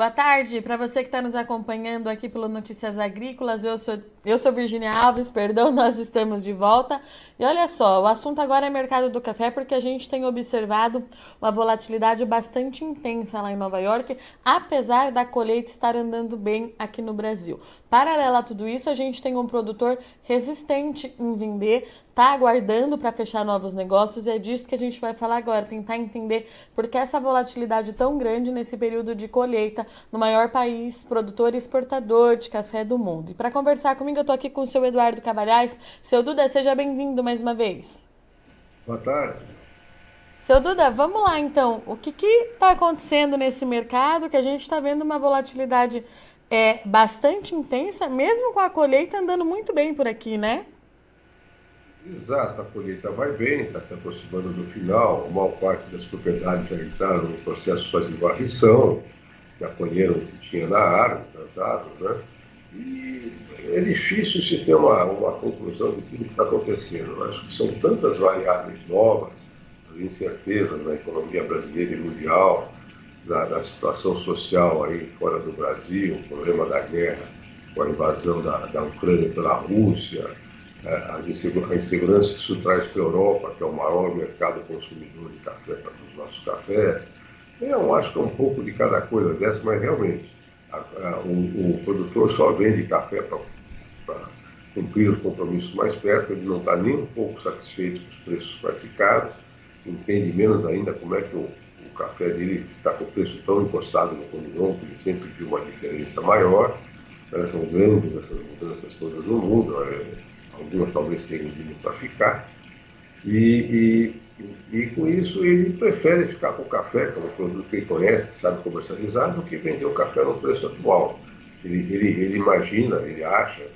Boa tarde para você que está nos acompanhando aqui pelo Notícias Agrícolas. Eu sou, eu sou Virginia Alves, perdão, nós estamos de volta. E olha só, o assunto agora é mercado do café, porque a gente tem observado uma volatilidade bastante intensa lá em Nova York, apesar da colheita estar andando bem aqui no Brasil. Paralela a tudo isso, a gente tem um produtor resistente em vender, está aguardando para fechar novos negócios e é disso que a gente vai falar agora, tentar entender por que essa volatilidade tão grande nesse período de colheita no maior país produtor e exportador de café do mundo. E para conversar comigo, eu estou aqui com o seu Eduardo Cavalhais. Seu Duda, seja bem-vindo mais uma vez. Boa tarde. Seu Duda, vamos lá então. O que está acontecendo nesse mercado que a gente está vendo uma volatilidade é, bastante intensa, mesmo com a colheita andando muito bem por aqui, né? Exato, a colheita vai bem, está se aproximando do final, a maior parte das propriedades já entraram no processo de varrição, já colheram o que tinha na árvore, nas árvores, né? E é difícil se ter uma, uma conclusão tudo que está acontecendo. Eu acho que são tantas variáveis novas, as incertezas na economia brasileira e mundial, da, da situação social aí fora do Brasil, o problema da guerra, com a invasão da, da Ucrânia pela Rússia, as insegura, a insegurança que isso traz para a Europa, que é o maior mercado consumidor de café para os nossos cafés. Eu acho que é um pouco de cada coisa dessa, mas realmente a, a, o, o, produtor só vende café para cumprir os compromissos mais perto, ele não está nem um pouco satisfeito com os preços praticados, entende menos ainda como é que o, o café dele está com o preço tão encostado no Conilon, que ele sempre viu uma diferença maior. Né? São grandes essas mudanças todas no mundo. É, algumas talvez tenham vindo para ficar. E, e, e, com isso ele prefere ficar com o café, como produto que ele conhece, que sabe comercializar, do que vender o café no preço atual. Ele, ele, ele imagina, ele acha,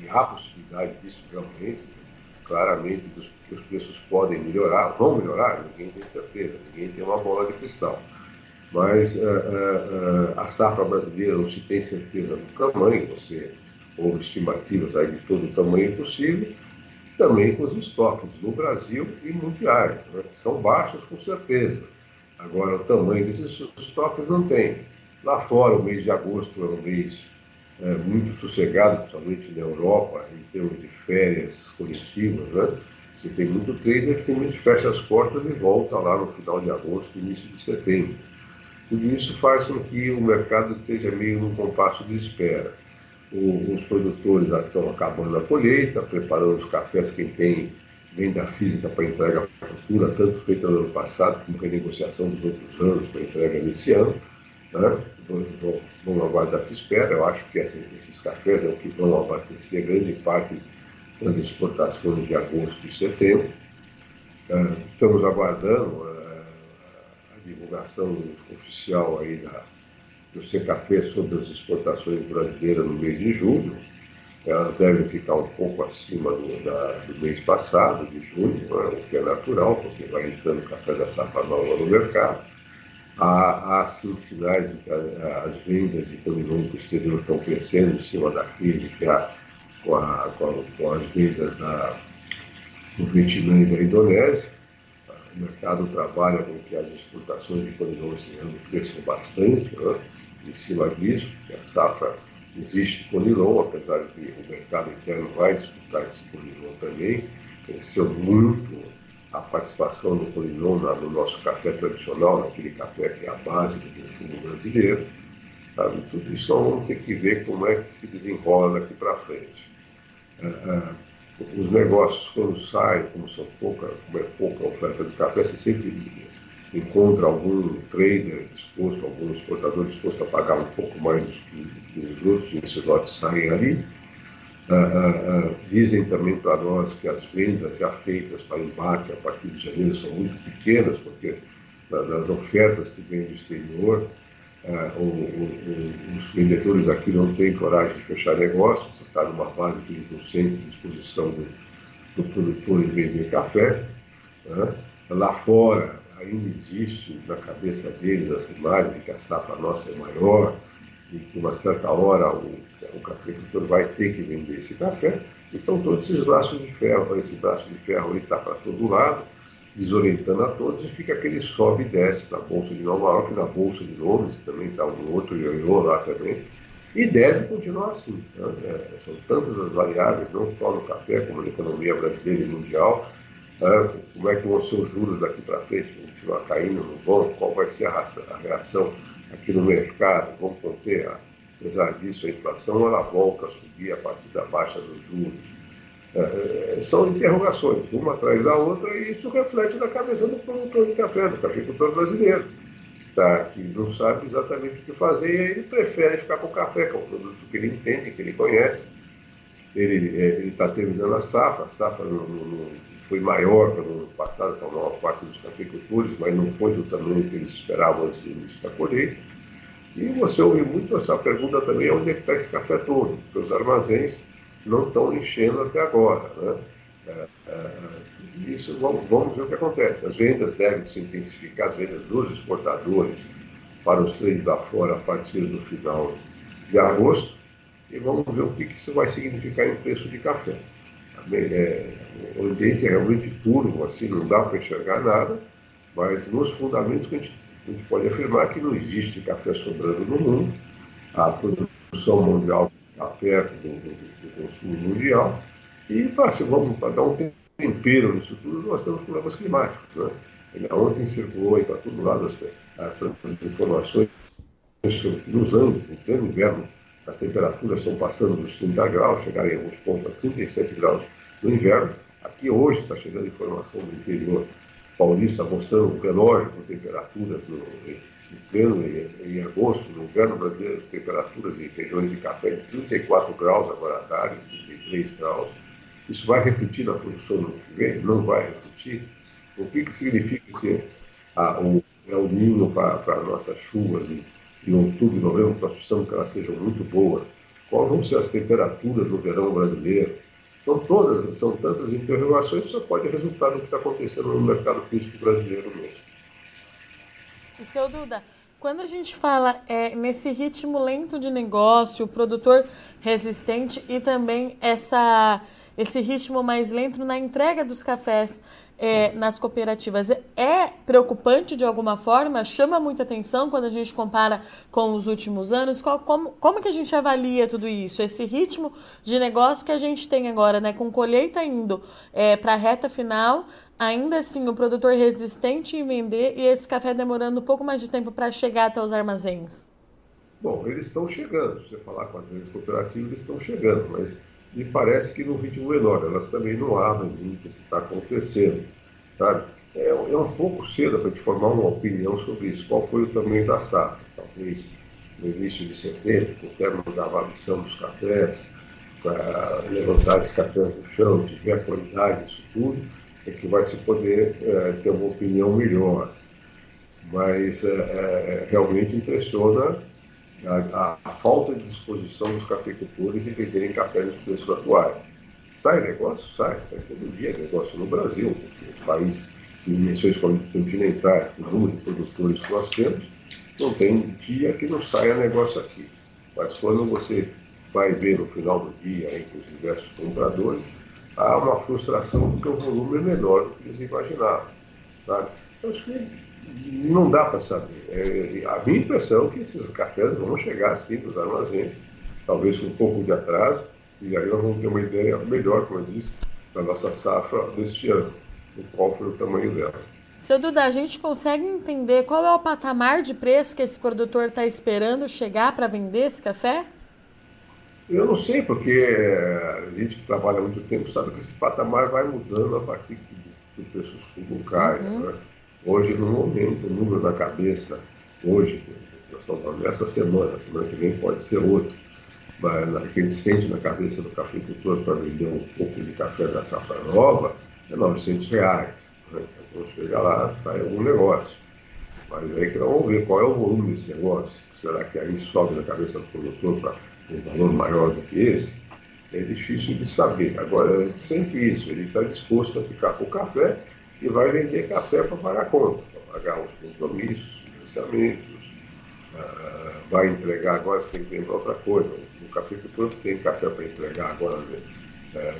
e há possibilidade disso realmente, claramente, que os preços podem melhorar, vão melhorar, ninguém tem certeza, ninguém tem uma bola de cristal. Mas uh, uh, uh, a safra brasileira não se tem certeza do tamanho, você houve estimativas aí de todo o tamanho possível, também com os estoques no Brasil e mundiais, né, que são baixos com certeza. Agora, o tamanho desses estoques não tem. Lá fora, o mês de agosto é um mês é, muito sossegado, principalmente na Europa, em termos de férias coletivas. Né? Você tem muito trader que simplesmente fecha as portas e volta lá no final de agosto, início de setembro. Tudo isso faz com que o mercado esteja meio num compasso de espera os produtores estão acabando a colheita, preparando os cafés, quem tem venda física para entrega futura, tanto feita no ano passado como renegociação dos outros anos para entrega nesse ano. Né? Vamos aguardar essa espera. Eu acho que esses cafés é o que vão abastecer grande parte das exportações de agosto e setembro. Uh, estamos aguardando uh, a divulgação oficial aí da, do Secafé sobre as exportações brasileiras no mês de julho. Elas devem ficar um pouco acima do, da, do mês passado, de junho, né, o que é natural, porque vai entrando café da safra nova no mercado. Há, há sim sinais de que as vendas de caminhão exterior estão crescendo em cima da crise que há com, a, com, a, com as vendas da, do Vietnã e da Indonésia. O mercado trabalha com que as exportações de ano cresçam bastante. Né? Em cima disso, que a safra existe Conilon, apesar de que o mercado interno vai disputar esse Conilon também, cresceu muito a participação do Conilon no nosso café tradicional, naquele café que é a base do consumo brasileiro. Sabe? Tudo isso vamos ter que ver como é que se desenrola daqui para frente. Uh, uh, os negócios, quando saem, como, são pouca, como é pouca oferta de café, você sempre encontra algum trader disposto, algum exportador disposto a pagar um pouco mais que os outros, e esses lotes saem ali. Uh, uh, uh, dizem também para nós que as vendas já feitas para embate a partir de janeiro são muito pequenas, porque das ofertas que vêm do exterior, o, o, os vendedores aqui não têm coragem de fechar negócio, porque está numa base que eles não sentem disposição do, do produtor em vender café. Né? Lá fora, ainda existe na cabeça deles essa imagem de que a safra nossa é maior e que uma certa hora o, o cafeicultor vai ter que vender esse café. Então todos esses braços de ferro, esse braço de ferro está para todo lado desorientando a todos e fica aquele sobe e desce na Bolsa de Nova York, na Bolsa de Londres, também está um outro ioiô lá também, e deve continuar assim. Né? É, são tantas as variáveis, não só no café, como na economia brasileira e mundial. Né? Como é que vão ser os juros daqui para frente? Vão continuar caindo, no vão? Qual vai ser a, reação aqui no mercado? Vão conter, apesar disso, a inflação? Ela volta a subir a partir da baixa dos juros? É, é, são interrogações, uma atrás da outra, e isso reflete na cabeça do produtor de café, do cafeicultor brasileiro tá, que não sabe exatamente o que fazer e ele prefere ficar com o café, que é um produto que ele entende, que ele conhece. Ele está terminando a safra, a safra não, foi maior que no ano passado para a maior parte dos cafeicultores, mas não foi do tamanho que eles esperavam antes do início da colheita. E você ouve muito essa pergunta também, onde é que está esse café todo? Porque os armazéns não estão enchendo até agora. Né? É, é, isso vamos, vamos ver o que acontece. As vendas devem se intensificar, as vendas dos exportadores para os três lá fora a partir do final de agosto e vamos ver o que isso vai significar em preço de café. É, o ambiente é realmente turvo, assim, não dá para enxergar nada, mas nos fundamentos a gente, a gente pode afirmar que não existe café sobrando no mundo, a produção mundial está perto do, do, do consumo mundial, e assim, vamos dar um tempero nisso tudo, nós temos problemas climáticos. Né? Ontem circulou aí para todo lado essas informações nos Andes, em pleno inverno, as temperaturas estão passando dos 30 graus, chegarem a alguns pontos a 37 graus no inverno. Aqui hoje está chegando informação do interior paulista mostrando relógio temperaturas no, em, pleno em, em, agosto, no inverno brasileiro, temperaturas em regiões de café de 34 graus agora à tarde, 33 graus. Isso vai refletir na produção no que vem? Não vai refletir. O que, que significa esse ah, o El Ninho para nossas chuvas em, em outubro e novembro? Nós precisamos que elas sejam muito boas. Quais vão ser as temperaturas no verão brasileiro? São todas, são tantas interrogações só pode resultar no que está acontecendo no mercado físico brasileiro mesmo. E seu Duda, quando a gente fala é, nesse ritmo lento de negócio, o produtor resistente e também essa esse ritmo mais lento na entrega dos cafés é, nas cooperativas é preocupante de alguma forma? Chama muita atenção quando a gente compara com os últimos anos? Qual, como, como que a gente avalia tudo isso? Esse ritmo de negócio que a gente tem agora, né? Com colheita indo é, para a reta final, ainda assim o produtor resistente em vender e esse café demorando um pouco mais de tempo para chegar até os armazéns? Bom, eles estão chegando. Se você falar com as grandes cooperativas, eles estão chegando, mas e parece que no ritmo menor. Elas também não abrem muito o que está acontecendo. Sabe? É, é um pouco cedo para te formar uma opinião sobre isso. Qual foi o tamanho da safra? Talvez no início de setembro, com o término da avaliação dos cafés, para levantar esses cafés do chão, ver a qualidade disso tudo, é que vai se poder é, ter uma opinião melhor. Mas é, é realmente impressiona a, a, falta de disposição dos cafeicultores em venderem café nos preços atuais. Sai negócio? Sai, sai todo dia negócio no Brasil, porque o país de dimensões continentais, o número de produtores que nós temos, não tem dia que não saia negócio aqui. Mas quando você vai ver no final do dia, entre os diversos compradores, há uma frustração porque o volume é menor do que eles imaginavam. Sabe? Então, acho que não dá para saber. É, a minha impressão é que esses cafés vão chegar assim nos armazéns, talvez com um pouco de atraso, e aí nós vamos ter uma ideia melhor, como eu disse, da nossa safra deste ano, o qual foi o tamanho dela. Seu Duda, a gente consegue entender qual é o patamar de preço que esse produtor está esperando chegar para vender esse café? Eu não sei, porque a gente que trabalha muito tempo sabe que esse patamar vai mudando a partir que o preço cai. Uhum. Né? Hoje, no momento, o número na cabeça, hoje, nós estamos falando essa semana, semana que vem pode ser outro, mas a gente sente na cabeça do cafeicultor para vender um pouco de café da safra nova é 900 reais. Né? Então, chega lá, sai algum negócio. Mas aí que nós vamos ver qual é o volume desse negócio. Será que aí sobe na cabeça do produtor para um valor maior do que esse? É difícil de saber. Agora, gente sente isso, ele está disposto a ficar com o café e vai vender café para pagar conta, para pagar os compromissos, financiamentos, uh, vai entregar agora, tem que lembrar outra coisa, o cafeicultor tem café para entregar agora né, é,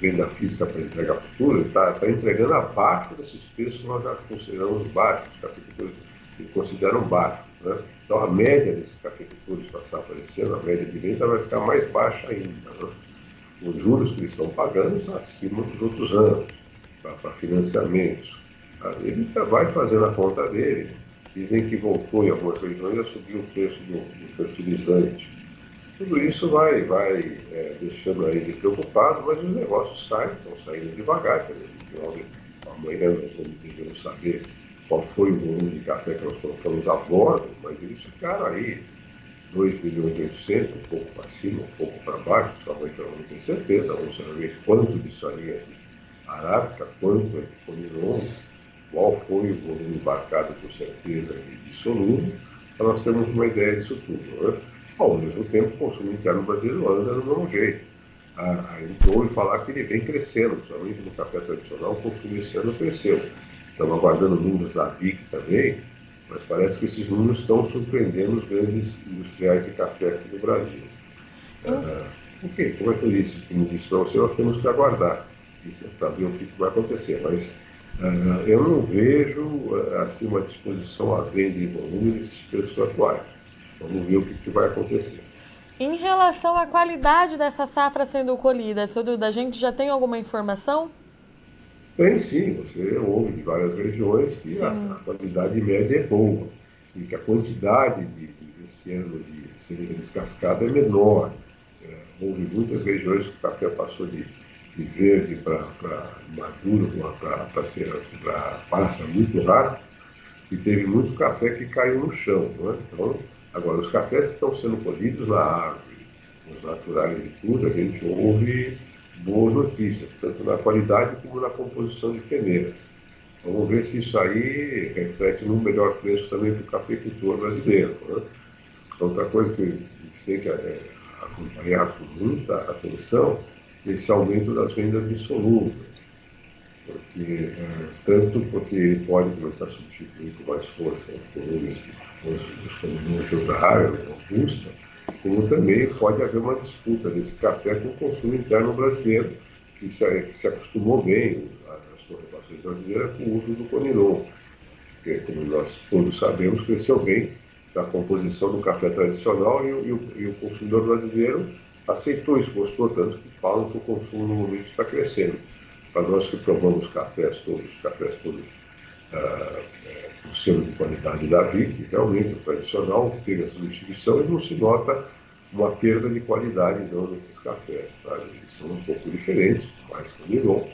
venda física para entrega futura, está tá entregando abaixo desses preços que nós já consideramos baixos, os cafeicultores consideram baixos. Né? Então a média desses cafeicultores passar aparecendo, a média de venda vai ficar mais baixa ainda. Né? Os juros que eles estão pagando acima dos outros anos, para financiamentos. Ele vai fazendo a conta dele. Dizem que voltou em algumas regiões a subir o preço do, do fertilizante tudo isso vai, vai é, deixando ele preocupado, mas os negócios saem, estão saindo devagar. Amanhã nós vamos, saber qual foi o volume de café que nós colocamos a bordo, mas eles ficaram aí 2 milhões e 800, um pouco para cima, um pouco para baixo, eu não tenho certeza, vamos saber quanto disso aí é arábica, quanto é de Conilon, qual foi o volume embarcado com certeza de solúvel, para nós termos uma ideia disso tudo. Né? Ao mesmo tempo, o consumo interno brasileiro anda do mesmo jeito. A, gente ouve falar que ele vem crescendo, principalmente no café tradicional, o consumo esse ano cresceu. Estamos aguardando números da BIC também, mas parece que esses números estão surpreendendo os grandes industriais de café aqui no Brasil. Hum. Uh, ok, como é que eu disse? Como disse para você, nós temos que aguardar para ver o que vai acontecer. Mas uh, eu não vejo uh, assim uma disposição à venda em volume nesses preços atuais. Vamos ver o que, que vai acontecer. Em relação à qualidade dessa safra sendo colhida, seu Duda, a gente já tem alguma informação? Tem sim, você ouve de várias regiões que a, a, qualidade média é boa e que a quantidade de, de desse ano de cerveja descascada é menor. É, houve muitas regiões que o café passou de, de verde para maduro, para passa muito rápido, e teve muito café que caiu no chão. Não é? Então, Agora, os cafés que estão sendo colhidos na árvore, os naturais de tudo, a gente ouve boas notícias, tanto na qualidade como na composição de peneiras. Vamos ver se isso aí reflete num melhor preço também para o cafeicultor brasileiro. Né? Outra coisa que a gente tem que é, acompanhar com muita atenção esse aumento das vendas insolúveis. Porque, é, tanto porque ele pode começar a substituir com mais força os volumes os consumidores de outra área, robusta, como também pode haver uma disputa desse café com o consumo interno brasileiro, que se, que se acostumou bem, as corporações brasileiras, com o uso do Conilon, que, como nós todos sabemos, cresceu bem da composição do café tradicional e, e, e o consumidor brasileiro aceitou isso, gostou tanto que falam que o consumo no momento está crescendo. Para nós que provamos cafés todos, cafés todos uh, o selo de qualidade da VIC, realmente o tradicional teve a substituição e não se nota uma perda de qualidade não nesses cafés. Tá? Eles são um pouco diferentes, mais com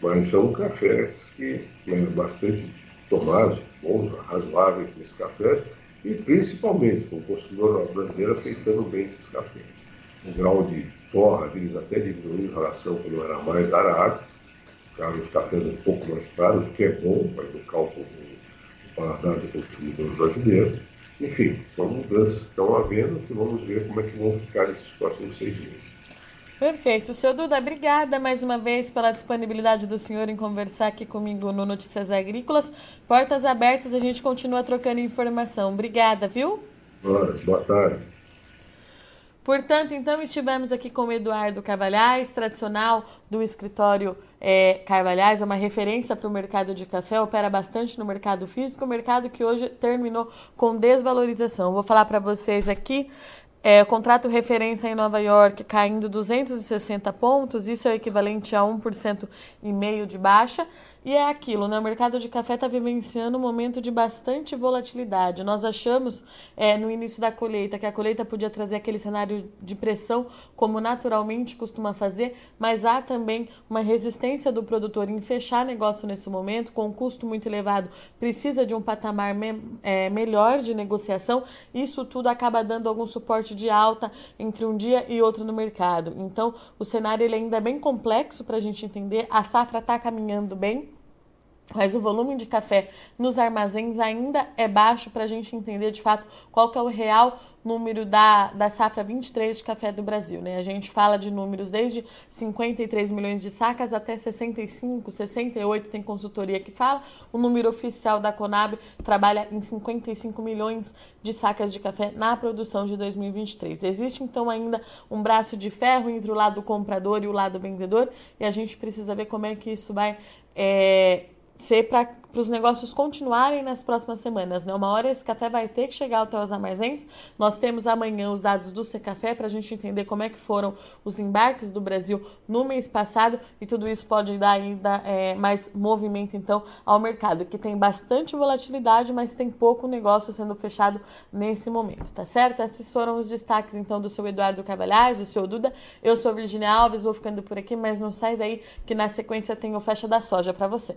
mas são cafés que né, bastante tomados, bons, razoáveis nesses cafés, e principalmente com o consumidor brasileiro aceitando bem esses cafés. O grau de torra deles até diminuiu em relação quando era mais arábico, ficaram os cafés um pouco mais caros, o que é bom para educar o paladar do consumidor brasileiro. Enfim, são mudanças que estão havendo que vamos ver como é que vão ficar esses próximos seis meses. Perfeito. Seu Duda, obrigada mais uma vez pela disponibilidade do senhor em conversar aqui comigo no Notícias Agrícolas. Portas abertas, a gente continua trocando informação. Obrigada, viu? boa tarde. Portanto, então estivemos aqui com o Eduardo Carvalhais, tradicional do escritório é, Carvalhais, é uma referência para o mercado de café, opera bastante no mercado físico, mercado que hoje terminou com desvalorização. Vou falar para vocês aqui é, contrato referência em Nova York caindo 260 pontos, isso é equivalente a 1% e meio de baixa. E é aquilo, né? O mercado de café está vivenciando um momento de bastante volatilidade. Nós achamos é, no início da colheita que a colheita podia trazer aquele cenário de pressão, como naturalmente costuma fazer, mas há também uma resistência do produtor em fechar negócio nesse momento, com um custo muito elevado, precisa de um patamar me, é, melhor de negociação. Isso tudo acaba dando algum suporte de alta entre um dia e outro no mercado. Então, o cenário ele ainda é bem complexo para a gente entender. A safra está caminhando bem mas o volume de café nos armazéns ainda é baixo para a gente entender de fato qual que é o real número da, da safra 23 de café do Brasil. Né? A gente fala de números desde 53 milhões de sacas até 65, 68, tem consultoria que fala. O número oficial da Conab trabalha em 55 milhões de sacas de café na produção de 2023. Existe então ainda um braço de ferro entre o lado comprador e o lado vendedor e a gente precisa ver como é que isso vai. É, ser para os negócios continuarem nas próximas semanas. Né? Uma hora esse café vai ter que chegar até os armazéns. Nós temos amanhã os dados do Secafé para a gente entender como é que foram os embarques do Brasil no mês passado e tudo isso pode dar ainda é, mais movimento então ao mercado, que tem bastante volatilidade, mas tem pouco negócio sendo fechado nesse momento, tá certo? Esses foram os destaques então do seu Eduardo Carvalhais, do seu Duda. Eu sou Virginia Alves, vou ficando por aqui, mas não sai daí que na sequência tem o Fecha da Soja para você.